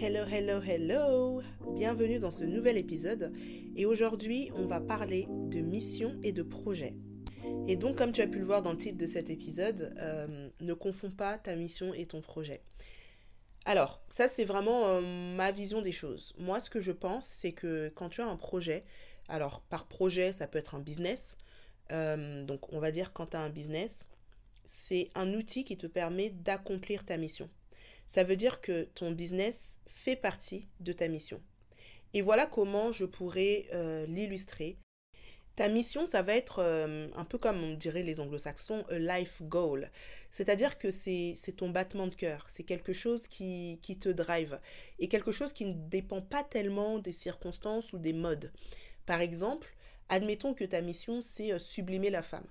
Hello, hello, hello Bienvenue dans ce nouvel épisode et aujourd'hui on va parler de mission et de projet. Et donc comme tu as pu le voir dans le titre de cet épisode, euh, ne confonds pas ta mission et ton projet. Alors, ça c'est vraiment euh, ma vision des choses. Moi ce que je pense c'est que quand tu as un projet, alors par projet ça peut être un business, euh, donc on va dire quand tu as un business, c'est un outil qui te permet d'accomplir ta mission. Ça veut dire que ton business fait partie de ta mission. Et voilà comment je pourrais euh, l'illustrer. Ta mission, ça va être euh, un peu comme on dirait les anglo-saxons, a life goal. C'est-à-dire que c'est ton battement de cœur, c'est quelque chose qui, te drive et quelque chose qui ne dépend pas tellement des circonstances ou des modes. Par exemple, admettons que ta mission, c'est euh, sublimer la femme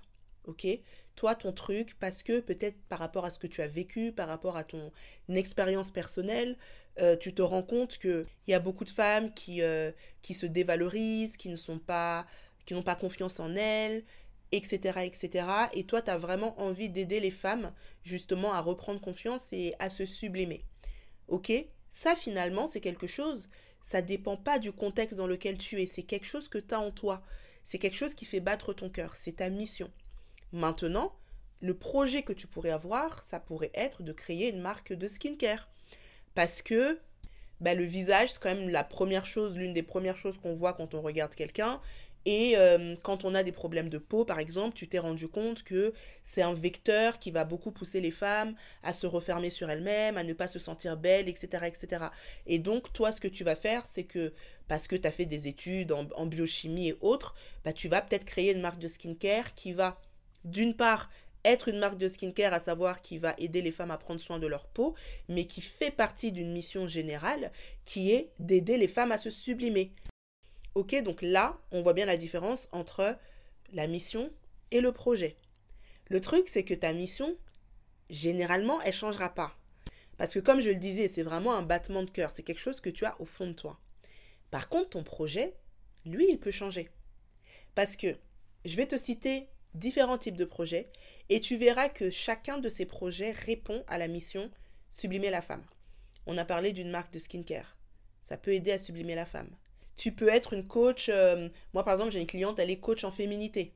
ok? Toi, ton truc, parce que peut-être par rapport à ce que tu as vécu, par rapport à ton expérience personnelle, euh, tu te rends compte qu'il y a beaucoup de femmes qui, euh, qui se dévalorisent, qui ne sont pas, qui n'ont pas confiance en elles, etc., etc. Et toi, tu as vraiment envie d'aider les femmes justement à reprendre confiance et à se sublimer. Ok? Ça, finalement, c'est quelque chose, ça dépend pas du contexte dans lequel tu es, c'est quelque chose que tu as en toi. C'est quelque chose qui fait battre ton cœur, c'est ta mission. Maintenant, le projet que tu pourrais avoir, ça pourrait être de créer une marque de skincare. Parce que bah, le visage, c'est quand même la première chose, l'une des premières choses qu'on voit quand on regarde quelqu'un. Et euh, quand on a des problèmes de peau, par exemple, tu t'es rendu compte que c'est un vecteur qui va beaucoup pousser les femmes à se refermer sur elles-mêmes, à ne pas se sentir belles, etc., etc. Et donc, toi, ce que tu vas faire, c'est que, parce que tu as fait des études en, en, biochimie et autres, bah, tu vas peut-être créer une marque de skincare qui va d'une part, être une marque de skincare, à savoir qui va aider les femmes à prendre soin de leur peau, mais qui fait partie d'une mission générale qui est d'aider les femmes à se sublimer. Ok, donc là, on voit bien la différence entre la mission et le projet. Le truc, c'est que ta mission, généralement, elle ne changera pas. Parce que comme je le disais, c'est vraiment un battement de cœur, c'est quelque chose que tu as au fond de toi. Par contre, ton projet, lui, il peut changer. Parce que, je vais te citer différents types de projets et tu verras que chacun de ces projets répond à la mission sublimer la femme. On a parlé d'une marque de skincare. Ça peut aider à sublimer la femme. Tu peux être une coach. Euh, moi, par exemple, j'ai une cliente, elle est coach en féminité.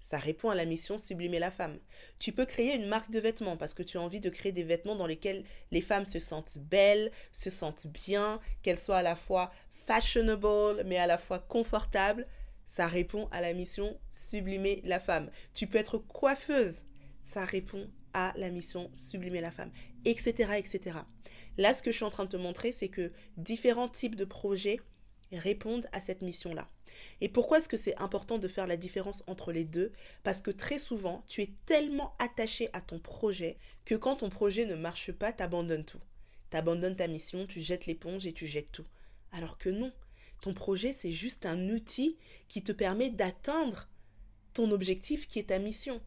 Ça répond à la mission sublimer la femme. Tu peux créer une marque de vêtements parce que tu as envie de créer des vêtements dans lesquels les femmes se sentent belles, se sentent bien, qu'elles soient à la fois fashionable mais à la fois confortables ça répond à la mission sublimer la femme. Tu peux être coiffeuse, ça répond à la mission sublimer la femme, etc., etc. Là, ce que je suis en train de te montrer, c'est que différents types de projets répondent à cette mission-là. Et pourquoi est-ce que c'est important de faire la différence entre les deux? Parce que très souvent, tu es tellement attaché à ton projet que quand ton projet ne marche pas, tu abandonnes tout. Tu abandonnes ta mission, tu jettes l'éponge et tu jettes tout. Alors que non, ton projet, c'est juste un outil qui te permet d'atteindre ton objectif qui est ta mission.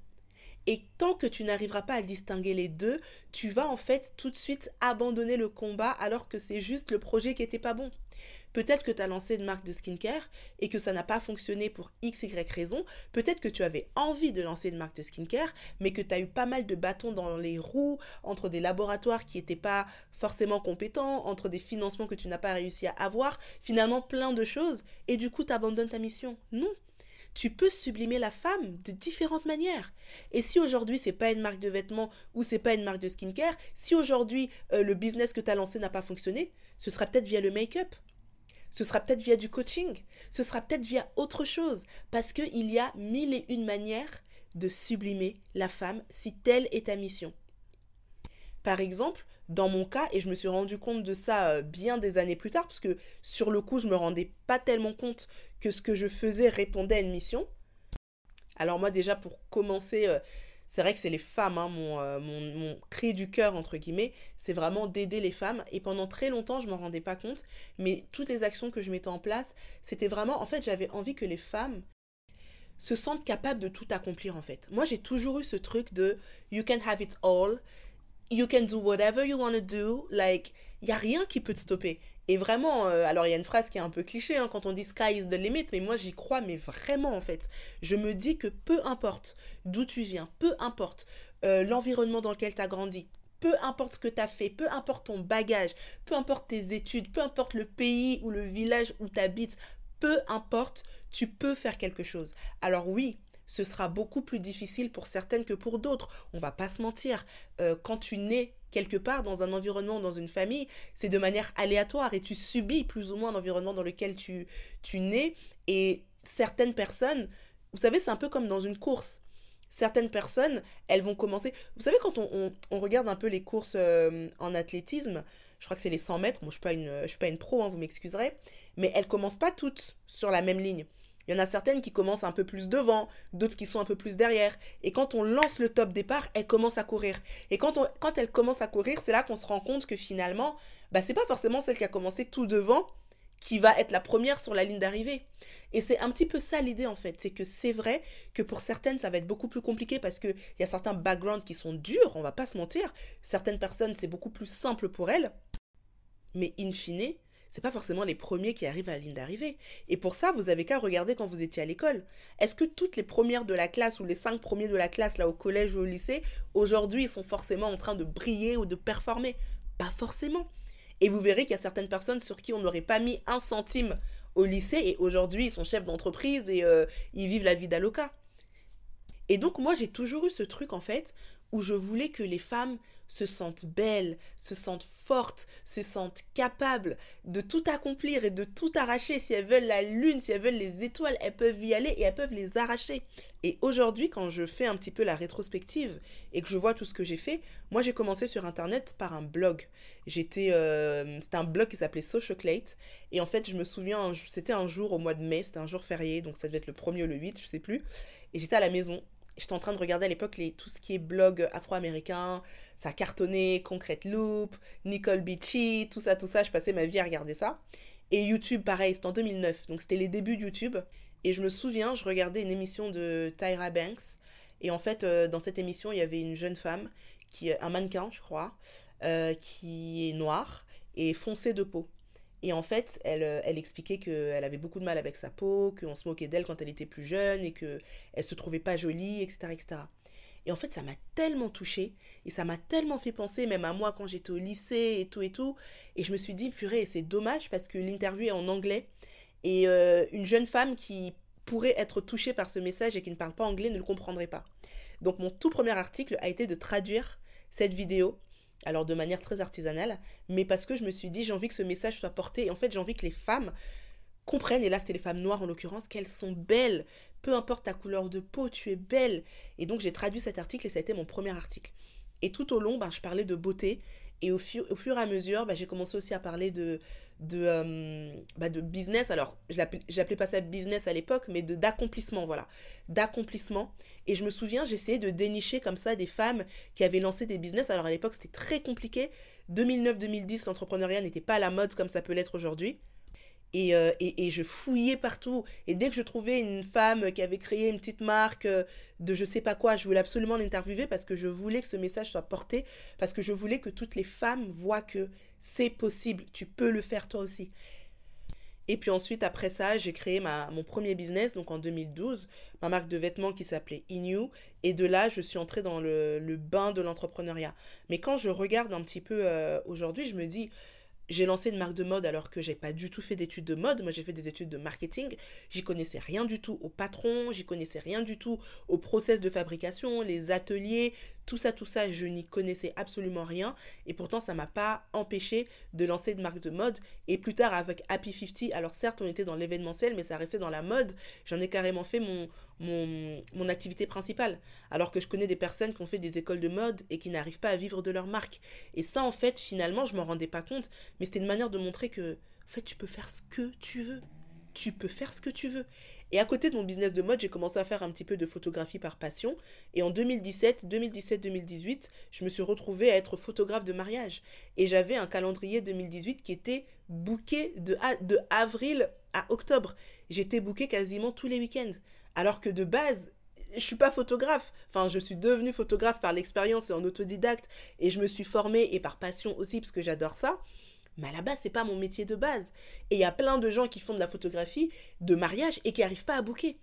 Et tant que tu n'arriveras pas à distinguer les deux, tu vas en fait tout de suite abandonner le combat alors que c'est juste le projet qui n'était pas bon. Peut-être que tu as lancé une marque de skincare et que ça n'a pas fonctionné pour x, raison. Peut-être que tu avais envie de lancer une marque de skincare, mais que tu as eu pas mal de bâtons dans les roues entre des laboratoires qui n'étaient pas forcément compétents, entre des financements que tu n'as pas réussi à avoir, finalement plein de choses, et du coup tu abandonnes ta mission. Non, tu peux sublimer la femme de différentes manières. Et si aujourd'hui c'est pas une marque de vêtements ou c'est pas une marque de skincare, si aujourd'hui euh, le business que tu as lancé n'a pas fonctionné, ce sera peut-être via le make-up. Ce sera peut-être via du coaching, ce sera peut-être via autre chose, parce qu'il y a mille et une manières de sublimer la femme si telle est ta mission. Par exemple, dans mon cas, et je me suis rendu compte de ça euh, bien des années plus tard, parce que sur le coup, je me rendais pas tellement compte que ce que je faisais répondait à une mission. Alors moi déjà, pour commencer, euh, c'est vrai que c'est les femmes, hein, mon, euh, mon, mon, cri du cœur, entre guillemets, c'est vraiment d'aider les femmes. Et pendant très longtemps, je m'en rendais pas compte, mais toutes les actions que je mettais en place, c'était vraiment, en fait, j'avais envie que les femmes se sentent capables de tout accomplir, en fait. Moi, j'ai toujours eu ce truc de you can have it all, you can do whatever you want to do, like, il y a rien qui peut te stopper. Et vraiment, euh, alors il y a une phrase qui est un peu cliché hein, quand on dit sky is the limit, mais moi j'y crois, mais vraiment en fait. Je me dis que peu importe d'où tu viens, peu importe euh, l'environnement dans lequel tu as grandi, peu importe ce que tu as fait, peu importe ton bagage, peu importe tes études, peu importe le pays ou le village où tu habites, peu importe, tu peux faire quelque chose. Alors oui, ce sera beaucoup plus difficile pour certaines que pour d'autres. On va pas se mentir. Euh, quand tu nais quelque part dans un environnement, dans une famille, c'est de manière aléatoire et tu subis plus ou moins l'environnement dans lequel tu, tu nais. Et certaines personnes, vous savez, c'est un peu comme dans une course. Certaines personnes, elles vont commencer. Vous savez, quand on, regarde un peu les courses euh, en athlétisme, je crois que c'est les 100 mètres. Bon, je ne suis, suis, pas une pro, hein, vous m'excuserez. Mais elles commencent pas toutes sur la même ligne. Il y en a certaines qui commencent un peu plus devant, d'autres qui sont un peu plus derrière. Et quand on lance le top départ, elles commencent à courir. Et quand, on, quand elles commencent à courir, c'est là qu'on se rend compte que finalement, bah, c'est pas forcément celle qui a commencé tout devant qui va être la première sur la ligne d'arrivée. Et c'est un petit peu ça l'idée en fait, c'est que c'est vrai que pour certaines ça va être beaucoup plus compliqué parce qu'il y a certains backgrounds qui sont durs, on va pas se mentir. Certaines personnes c'est beaucoup plus simple pour elles, mais in fine, c'est pas forcément les premiers qui arrivent à la ligne d'arrivée. Et pour ça, vous avez qu'à regarder quand vous étiez à l'école. Est-ce que toutes les premières de la classe ou les cinq premiers de la classe là au collège ou au lycée, aujourd'hui, sont forcément en train de briller ou de performer? Pas forcément. Et vous verrez qu'il y a certaines personnes sur qui on n'aurait pas mis un centime au lycée et aujourd'hui ils sont chefs d'entreprise et euh, ils vivent la vie d'Aloca. Et donc moi j'ai toujours eu ce truc en fait où je voulais que les femmes se sentent belles, se sentent fortes, se sentent capables de tout accomplir et de tout arracher. Si elles veulent la lune, si elles veulent les étoiles, elles peuvent y aller et elles peuvent les arracher. Et aujourd'hui, quand je fais un petit peu la rétrospective et que je vois tout ce que j'ai fait, moi j'ai commencé sur internet par un blog. J'étais, euh, c'était un blog qui s'appelait Socialclate et en fait je me souviens, c'était un jour au mois de mai, c'était un jour férié, donc ça devait être le 1er ou le 8, je sais plus. Et j'étais à la maison j'étais en train de regarder à l'époque les, tout ce qui est blog afro-américain, ça cartonnait, Concrete Loop, Nicole Beachy, tout ça, tout ça, je passais ma vie à regarder ça. Et YouTube, pareil, c'était en 2009, donc c'était les débuts de YouTube. Et je me souviens, je regardais une émission de Tyra Banks, et en fait, euh, dans cette émission, il y avait une jeune femme, qui, un mannequin, je crois, euh, qui est noire et foncée de peau. Et en fait, elle, euh, elle expliquait qu'elle avait beaucoup de mal avec sa peau, qu'on se moquait d'elle quand elle était plus jeune et qu'elle se trouvait pas jolie, etc., etc. Et en fait, ça m'a tellement touchée et ça m'a tellement fait penser, même à moi quand j'étais au lycée et tout et tout. Et je me suis dit, purée, c'est dommage parce que l'interview est en anglais et euh, une jeune femme qui pourrait être touchée par ce message et qui ne parle pas anglais ne le comprendrait pas. Donc mon tout premier article a été de traduire cette vidéo alors de manière très artisanale, mais parce que je me suis dit, j'ai envie que ce message soit porté, et en fait j'ai envie que les femmes comprennent, et là c'était les femmes noires en l'occurrence, qu'elles sont belles, peu importe ta couleur de peau, tu es belle. Et donc j'ai traduit cet article et ça a été mon premier article. Et tout au long, ben, je parlais de beauté, et au, fur, et à mesure, ben, j'ai commencé aussi à parler de, de, euh, bah, de business. Alors, je n'appelais pas ça business à l'époque, mais d'accomplissement, voilà. D'accomplissement. Et je me souviens, j'essayais de dénicher comme ça des femmes qui avaient lancé des business. Alors, à l'époque, c'était très compliqué. 2009-2010, l'entrepreneuriat n'était pas à la mode comme ça peut l'être aujourd'hui. Euh, et, je fouillais partout. Et dès que je trouvais une femme qui avait créé une petite marque euh, de je sais pas quoi, je voulais absolument l'interviewer parce que je voulais que ce message soit porté, parce que je voulais que toutes les femmes voient que c'est possible, tu peux le faire toi aussi. Et puis ensuite, après ça, j'ai créé ma, mon premier business, donc en 2012, ma marque de vêtements qui s'appelait Inu. Et de là, je suis entrée dans le, bain de l'entrepreneuriat. Mais quand je regarde un petit peu euh, aujourd'hui, je me dis, j'ai lancé une marque de mode alors que j'ai pas du tout fait d'études de mode. Moi, j'ai fait des études de marketing. J'y connaissais rien du tout au patron, j'y connaissais rien du tout au process de fabrication, les ateliers, tout ça, tout ça, je n'y connaissais absolument rien. Et pourtant, ça m'a pas empêché de lancer une marque de mode. Et plus tard, avec Happy 50, alors certes, on était dans l'événementiel, mais ça restait dans la mode. J'en ai carrément fait mon, mon, mon activité principale. Alors que je connais des personnes qui ont fait des écoles de mode et qui n'arrivent pas à vivre de leur marque. Et ça, en fait, finalement, je m'en rendais pas compte. Mais c'était une manière de montrer que, en fait, tu peux faire ce que tu veux. Tu peux faire ce que tu veux. Et à côté de mon business de mode, j'ai commencé à faire un petit peu de photographie par passion. Et en 2017, 2017-2018, je me suis retrouvée à être photographe de mariage. Et j'avais un calendrier 2018 qui était booké de, avril à octobre. J'étais booké quasiment tous les week-ends. Alors que de base, je suis pas photographe. Enfin, je suis devenue photographe par l'expérience et en autodidacte. Et je me suis formée et par passion aussi parce que j'adore ça. Mais à la base, c'est pas mon métier de base. Et il y a plein de gens qui font de la photographie de mariage et qui n'arrivent pas à bouquer.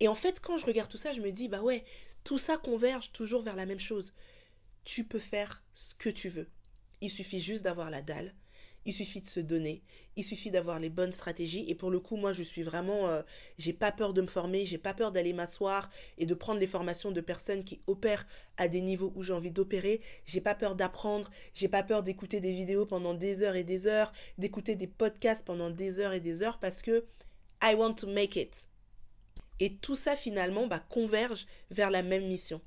Et en fait, quand je regarde tout ça, je me dis, bah ouais, tout ça converge toujours vers la même chose. Tu peux faire ce que tu veux. Il suffit juste d'avoir la dalle, il suffit de se donner, il suffit d'avoir les bonnes stratégies. Et pour le coup, moi, je suis vraiment, euh, j'ai pas peur de me former, j'ai pas peur d'aller m'asseoir et de prendre les formations de personnes qui opèrent à des niveaux où j'ai envie d'opérer. J'ai pas peur d'apprendre, j'ai pas peur d'écouter des vidéos pendant des heures et des heures, d'écouter des podcasts pendant des heures et des heures parce que I want to make it. Et tout ça finalement bah, converge vers la même mission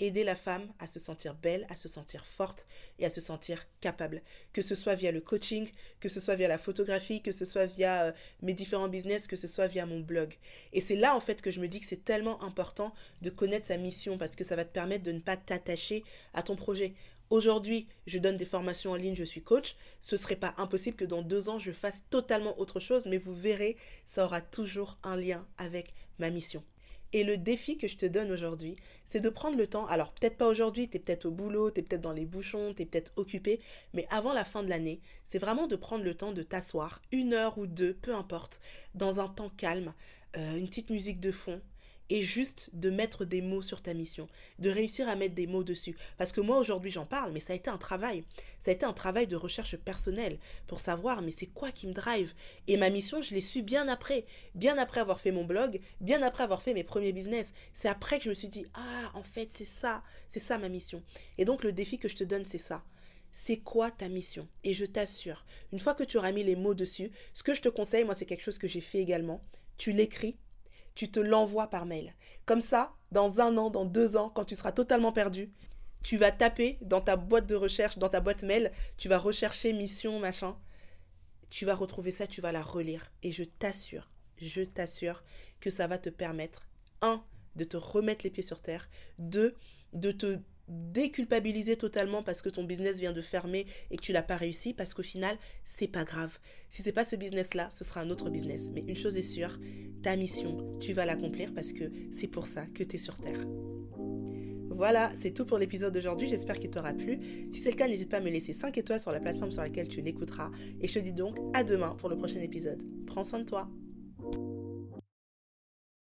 aider la femme à se sentir belle, à se sentir forte et à se sentir capable. Que ce soit via le coaching, que ce soit via la photographie, que ce soit via euh, mes différents business, que ce soit via mon blog. Et c'est là en fait que je me dis que c'est tellement important de connaître sa mission parce que ça va te permettre de ne pas t'attacher à ton projet. Aujourd'hui, je donne des formations en ligne, je suis coach. Ce serait pas impossible que dans deux ans, je fasse totalement autre chose, mais vous verrez, ça aura toujours un lien avec ma mission. Et le défi que je te donne aujourd'hui, c'est de prendre le temps, alors peut-être pas aujourd'hui, tu es peut-être au boulot, tu es peut-être dans les bouchons, tu es peut-être occupé, mais avant la fin de l'année, c'est vraiment de prendre le temps de t'asseoir, une heure ou deux, peu importe, dans un temps calme, euh, une petite musique de fond, et juste de mettre des mots sur ta mission, de réussir à mettre des mots dessus. Parce que moi aujourd'hui j'en parle, mais ça a été un travail. Ça a été un travail de recherche personnelle pour savoir mais c'est quoi qui me drive? Et ma mission, je l'ai su bien après, bien après avoir fait mon blog, bien après avoir fait mes premiers business. C'est après que je me suis dit ah en fait c'est ça, c'est ça ma mission. Et donc le défi que je te donne c'est ça c'est quoi ta mission? Et je t'assure, une fois que tu auras mis les mots dessus, ce que je te conseille, moi c'est quelque chose que j'ai fait également, tu l'écris tu te l'envoies par mail. Comme ça, dans un an, dans deux ans, quand tu seras totalement perdu, tu vas taper dans ta boîte de recherche, dans ta boîte mail, tu vas rechercher mission, machin. Tu vas retrouver ça, tu vas la relire. Et je t'assure, je t'assure que ça va te permettre, un, de te remettre les pieds sur terre, deux, de te déculpabiliser totalement parce que ton business vient de fermer et que tu l'as pas réussi parce qu'au final c'est pas grave. Si c'est pas ce business là, ce sera un autre business. Mais une chose est sûre, ta mission, tu vas l'accomplir parce que c'est pour ça que tu es sur terre. Voilà, c'est tout pour l'épisode d'aujourd'hui, j'espère qu'il t'aura plu. Si c'est le cas, n'hésite pas à me laisser 5 étoiles sur la plateforme sur laquelle tu l'écouteras. Et je te dis donc à demain pour le prochain épisode. Prends soin de toi.